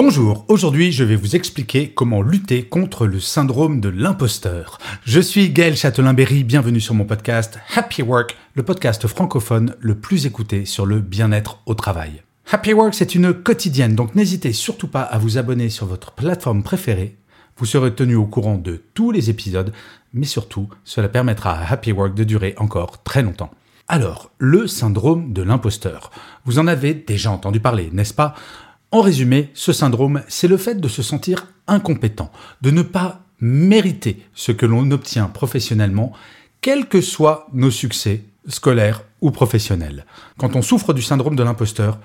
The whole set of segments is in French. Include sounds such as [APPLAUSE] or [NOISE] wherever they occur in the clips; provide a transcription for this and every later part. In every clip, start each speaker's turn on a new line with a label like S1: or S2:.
S1: Bonjour, aujourd'hui je vais vous expliquer comment lutter contre le syndrome de l'imposteur. Je suis Gaël Châtelain-Berry, bienvenue sur mon podcast Happy Work, le podcast francophone le plus écouté sur le bien-être au travail. Happy Work c'est une quotidienne, donc n'hésitez surtout pas à vous abonner sur votre plateforme préférée. Vous serez tenu au courant de tous les épisodes, mais surtout cela permettra à Happy Work de durer encore très longtemps. Alors, le syndrome de l'imposteur. Vous en avez déjà entendu parler, n'est-ce pas? En résumé, ce syndrome, c'est le fait de se sentir incompétent, de ne pas mériter ce que l'on obtient professionnellement, quels que soient nos succès scolaires ou professionnels. Quand on souffre du syndrome de l'imposteur,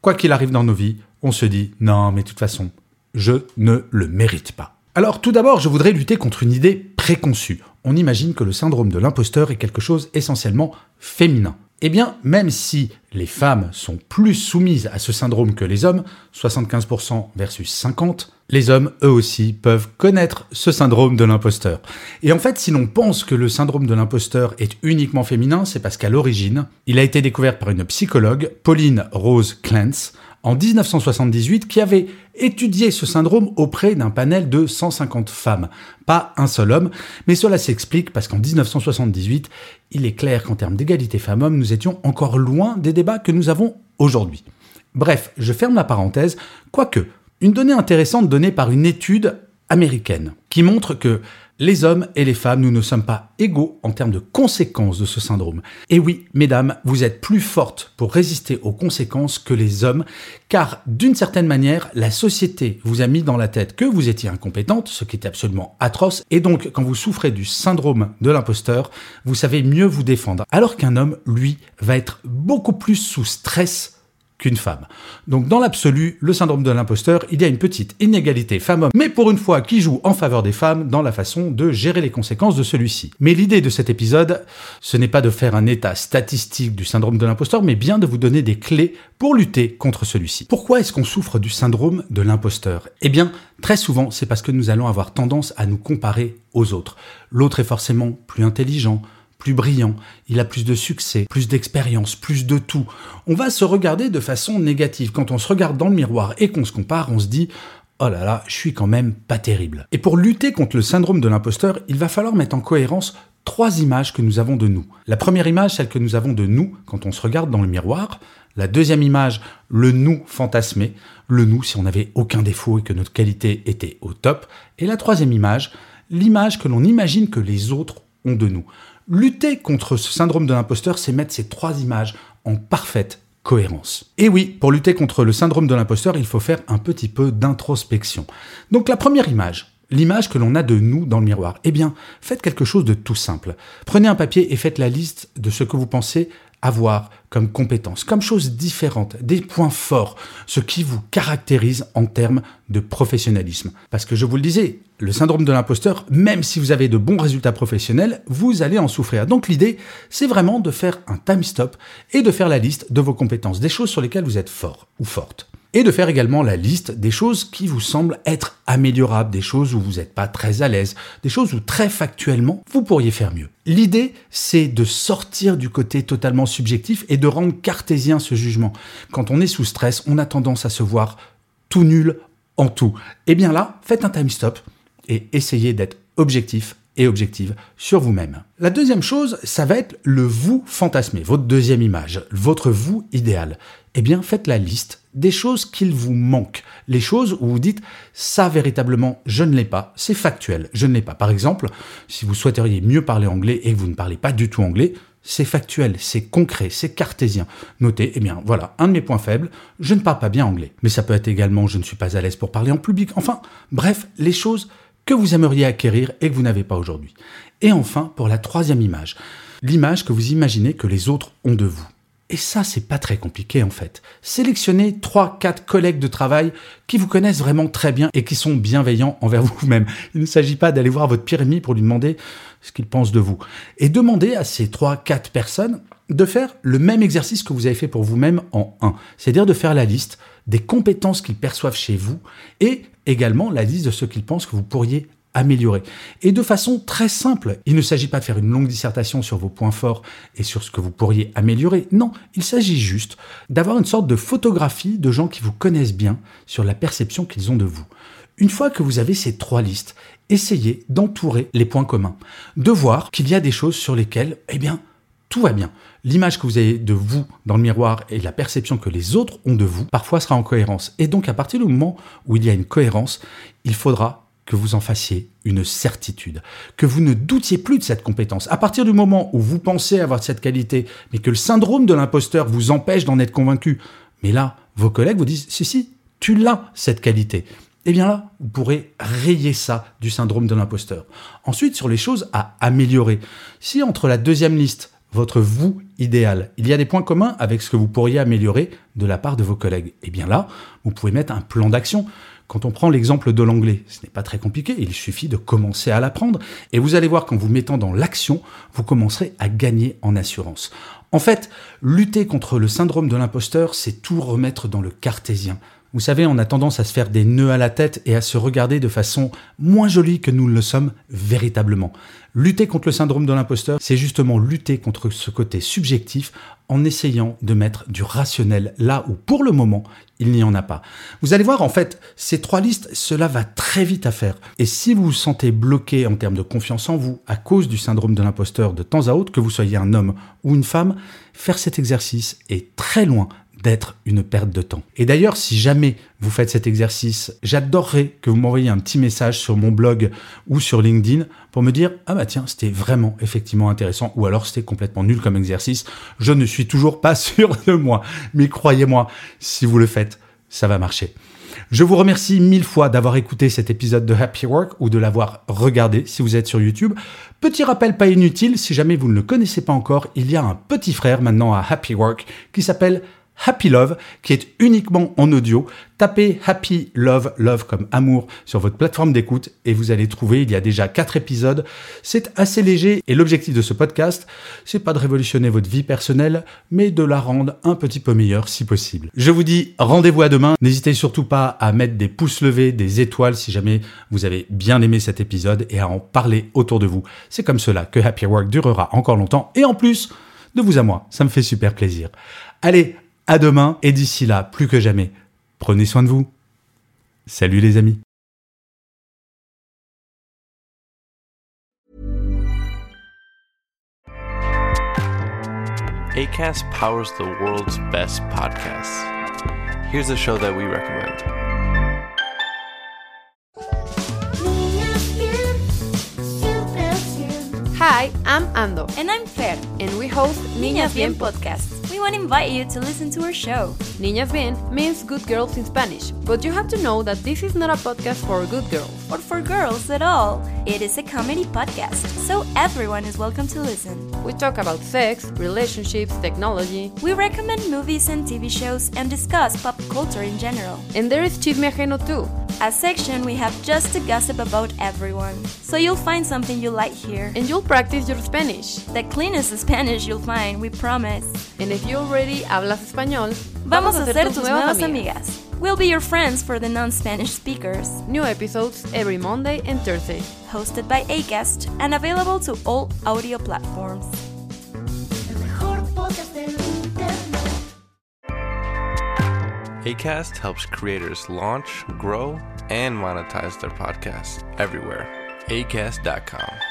S1: quoi qu'il arrive dans nos vies, on se dit non, mais de toute façon, je ne le mérite pas. Alors tout d'abord, je voudrais lutter contre une idée préconçue. On imagine que le syndrome de l'imposteur est quelque chose essentiellement féminin. Eh bien, même si les femmes sont plus soumises à ce syndrome que les hommes, 75% versus 50%, les hommes, eux aussi, peuvent connaître ce syndrome de l'imposteur. Et en fait, si l'on pense que le syndrome de l'imposteur est uniquement féminin, c'est parce qu'à l'origine, il a été découvert par une psychologue, Pauline Rose Clance, en 1978 qui avait étudié ce syndrome auprès d'un panel de 150 femmes, pas un seul homme, mais cela s'explique parce qu'en 1978, il est clair qu'en termes d'égalité femmes-hommes, nous étions encore loin des débats que nous avons aujourd'hui. Bref, je ferme la parenthèse, quoique, une donnée intéressante donnée par une étude américaine qui montre que les hommes et les femmes, nous ne sommes pas égaux en termes de conséquences de ce syndrome. Et oui, mesdames, vous êtes plus fortes pour résister aux conséquences que les hommes, car d'une certaine manière, la société vous a mis dans la tête que vous étiez incompétente, ce qui est absolument atroce, et donc quand vous souffrez du syndrome de l'imposteur, vous savez mieux vous défendre, alors qu'un homme, lui, va être beaucoup plus sous stress qu'une femme. Donc dans l'absolu, le syndrome de l'imposteur, il y a une petite inégalité femme-homme, mais pour une fois qui joue en faveur des femmes dans la façon de gérer les conséquences de celui-ci. Mais l'idée de cet épisode, ce n'est pas de faire un état statistique du syndrome de l'imposteur, mais bien de vous donner des clés pour lutter contre celui-ci. Pourquoi est-ce qu'on souffre du syndrome de l'imposteur? Eh bien, très souvent, c'est parce que nous allons avoir tendance à nous comparer aux autres. L'autre est forcément plus intelligent, plus brillant, il a plus de succès, plus d'expérience, plus de tout. On va se regarder de façon négative. Quand on se regarde dans le miroir et qu'on se compare, on se dit Oh là là, je suis quand même pas terrible. Et pour lutter contre le syndrome de l'imposteur, il va falloir mettre en cohérence trois images que nous avons de nous. La première image, celle que nous avons de nous quand on se regarde dans le miroir. La deuxième image, le nous fantasmé. Le nous si on n'avait aucun défaut et que notre qualité était au top. Et la troisième image, l'image que l'on imagine que les autres ont de nous. Lutter contre ce syndrome de l'imposteur, c'est mettre ces trois images en parfaite cohérence. Et oui, pour lutter contre le syndrome de l'imposteur, il faut faire un petit peu d'introspection. Donc la première image, l'image que l'on a de nous dans le miroir, eh bien, faites quelque chose de tout simple. Prenez un papier et faites la liste de ce que vous pensez avoir comme compétences, comme choses différentes, des points forts, ce qui vous caractérise en termes de professionnalisme. Parce que je vous le disais, le syndrome de l'imposteur, même si vous avez de bons résultats professionnels, vous allez en souffrir. Donc l'idée, c'est vraiment de faire un time stop et de faire la liste de vos compétences, des choses sur lesquelles vous êtes fort ou forte et de faire également la liste des choses qui vous semblent être améliorables, des choses où vous n'êtes pas très à l'aise, des choses où très factuellement vous pourriez faire mieux. L'idée, c'est de sortir du côté totalement subjectif et de rendre cartésien ce jugement. Quand on est sous stress, on a tendance à se voir tout nul en tout. Et eh bien là, faites un time stop et essayez d'être objectif objective sur vous-même. La deuxième chose, ça va être le vous fantasmé, votre deuxième image, votre vous idéal. Eh bien, faites la liste des choses qu'il vous manque, les choses où vous dites ça véritablement je ne l'ai pas, c'est factuel, je ne l'ai pas. Par exemple, si vous souhaiteriez mieux parler anglais et que vous ne parlez pas du tout anglais, c'est factuel, c'est concret, c'est cartésien. Notez, eh bien voilà, un de mes points faibles, je ne parle pas bien anglais. Mais ça peut être également je ne suis pas à l'aise pour parler en public. Enfin, bref, les choses que vous aimeriez acquérir et que vous n'avez pas aujourd'hui. Et enfin, pour la troisième image, l'image que vous imaginez que les autres ont de vous. Et ça, c'est pas très compliqué en fait. Sélectionnez 3-4 collègues de travail qui vous connaissent vraiment très bien et qui sont bienveillants envers [LAUGHS] vous-même. Il ne s'agit pas d'aller voir votre pire ennemi pour lui demander ce qu'il pense de vous. Et demandez à ces 3-4 personnes de faire le même exercice que vous avez fait pour vous-même en 1. C'est-à-dire de faire la liste des compétences qu'ils perçoivent chez vous et également la liste de ce qu'ils pensent que vous pourriez améliorer. Et de façon très simple, il ne s'agit pas de faire une longue dissertation sur vos points forts et sur ce que vous pourriez améliorer. Non, il s'agit juste d'avoir une sorte de photographie de gens qui vous connaissent bien sur la perception qu'ils ont de vous. Une fois que vous avez ces trois listes, essayez d'entourer les points communs, de voir qu'il y a des choses sur lesquelles, eh bien, tout va bien. L'image que vous avez de vous dans le miroir et la perception que les autres ont de vous, parfois sera en cohérence. Et donc, à partir du moment où il y a une cohérence, il faudra que vous en fassiez une certitude, que vous ne doutiez plus de cette compétence. À partir du moment où vous pensez avoir cette qualité, mais que le syndrome de l'imposteur vous empêche d'en être convaincu, mais là, vos collègues vous disent, si, si, tu l'as, cette qualité. Eh bien là, vous pourrez rayer ça du syndrome de l'imposteur. Ensuite, sur les choses à améliorer. Si entre la deuxième liste, votre vous idéal, il y a des points communs avec ce que vous pourriez améliorer de la part de vos collègues, eh bien là, vous pouvez mettre un plan d'action. Quand on prend l'exemple de l'anglais, ce n'est pas très compliqué, il suffit de commencer à l'apprendre et vous allez voir qu'en vous mettant dans l'action, vous commencerez à gagner en assurance. En fait, lutter contre le syndrome de l'imposteur, c'est tout remettre dans le cartésien. Vous savez, on a tendance à se faire des nœuds à la tête et à se regarder de façon moins jolie que nous le sommes véritablement. Lutter contre le syndrome de l'imposteur, c'est justement lutter contre ce côté subjectif en essayant de mettre du rationnel là où pour le moment il n'y en a pas. Vous allez voir en fait, ces trois listes, cela va très vite à faire. Et si vous vous sentez bloqué en termes de confiance en vous à cause du syndrome de l'imposteur de temps à autre, que vous soyez un homme ou une femme, faire cet exercice est très loin d'être une perte de temps. Et d'ailleurs, si jamais vous faites cet exercice, j'adorerais que vous m'envoyiez un petit message sur mon blog ou sur LinkedIn pour me dire ah bah tiens, c'était vraiment effectivement intéressant ou alors c'était complètement nul comme exercice. Je ne suis toujours pas [LAUGHS] sûr de moi, mais croyez-moi, si vous le faites, ça va marcher. Je vous remercie mille fois d'avoir écouté cet épisode de Happy Work ou de l'avoir regardé si vous êtes sur YouTube. Petit rappel pas inutile, si jamais vous ne le connaissez pas encore, il y a un petit frère maintenant à Happy Work qui s'appelle Happy Love, qui est uniquement en audio. Tapez Happy Love, Love comme amour sur votre plateforme d'écoute et vous allez trouver, il y a déjà quatre épisodes. C'est assez léger et l'objectif de ce podcast, c'est pas de révolutionner votre vie personnelle, mais de la rendre un petit peu meilleure si possible. Je vous dis rendez-vous à demain. N'hésitez surtout pas à mettre des pouces levés, des étoiles si jamais vous avez bien aimé cet épisode et à en parler autour de vous. C'est comme cela que Happy Work durera encore longtemps et en plus, de vous à moi, ça me fait super plaisir. Allez, à demain et d'ici là, plus que jamais, prenez soin de vous. Salut les amis.
S2: ACAST powers the world's best podcasts. Here's a show that we recommend.
S3: Hi, I'm Ando,
S4: And I'm Fer.
S3: and we host Niñas Bien podcast.
S4: To invite you to listen to our show.
S3: Niñas Bien means good girls in Spanish, but you have to know that this is not a podcast for good girls.
S4: Or for girls at all. It is a comedy podcast, so everyone is welcome to listen.
S3: We talk about sex, relationships, technology,
S4: We recommend movies and TV shows and discuss pop culture in general.
S3: and there is Chisme Ajeno too.
S4: A section we have just to gossip about everyone. So you'll find something you like here.
S3: And you'll practice your Spanish.
S4: The cleanest Spanish you'll find, we promise.
S3: And if you already hablas español,
S4: Vamos a ser tus nuevas amigas. We'll be your friends for the non Spanish speakers.
S3: New episodes every Monday and Thursday.
S4: Hosted by ACAST and available to all audio platforms.
S2: ACAST helps creators launch, grow, and monetize their podcasts everywhere. ACAST.com.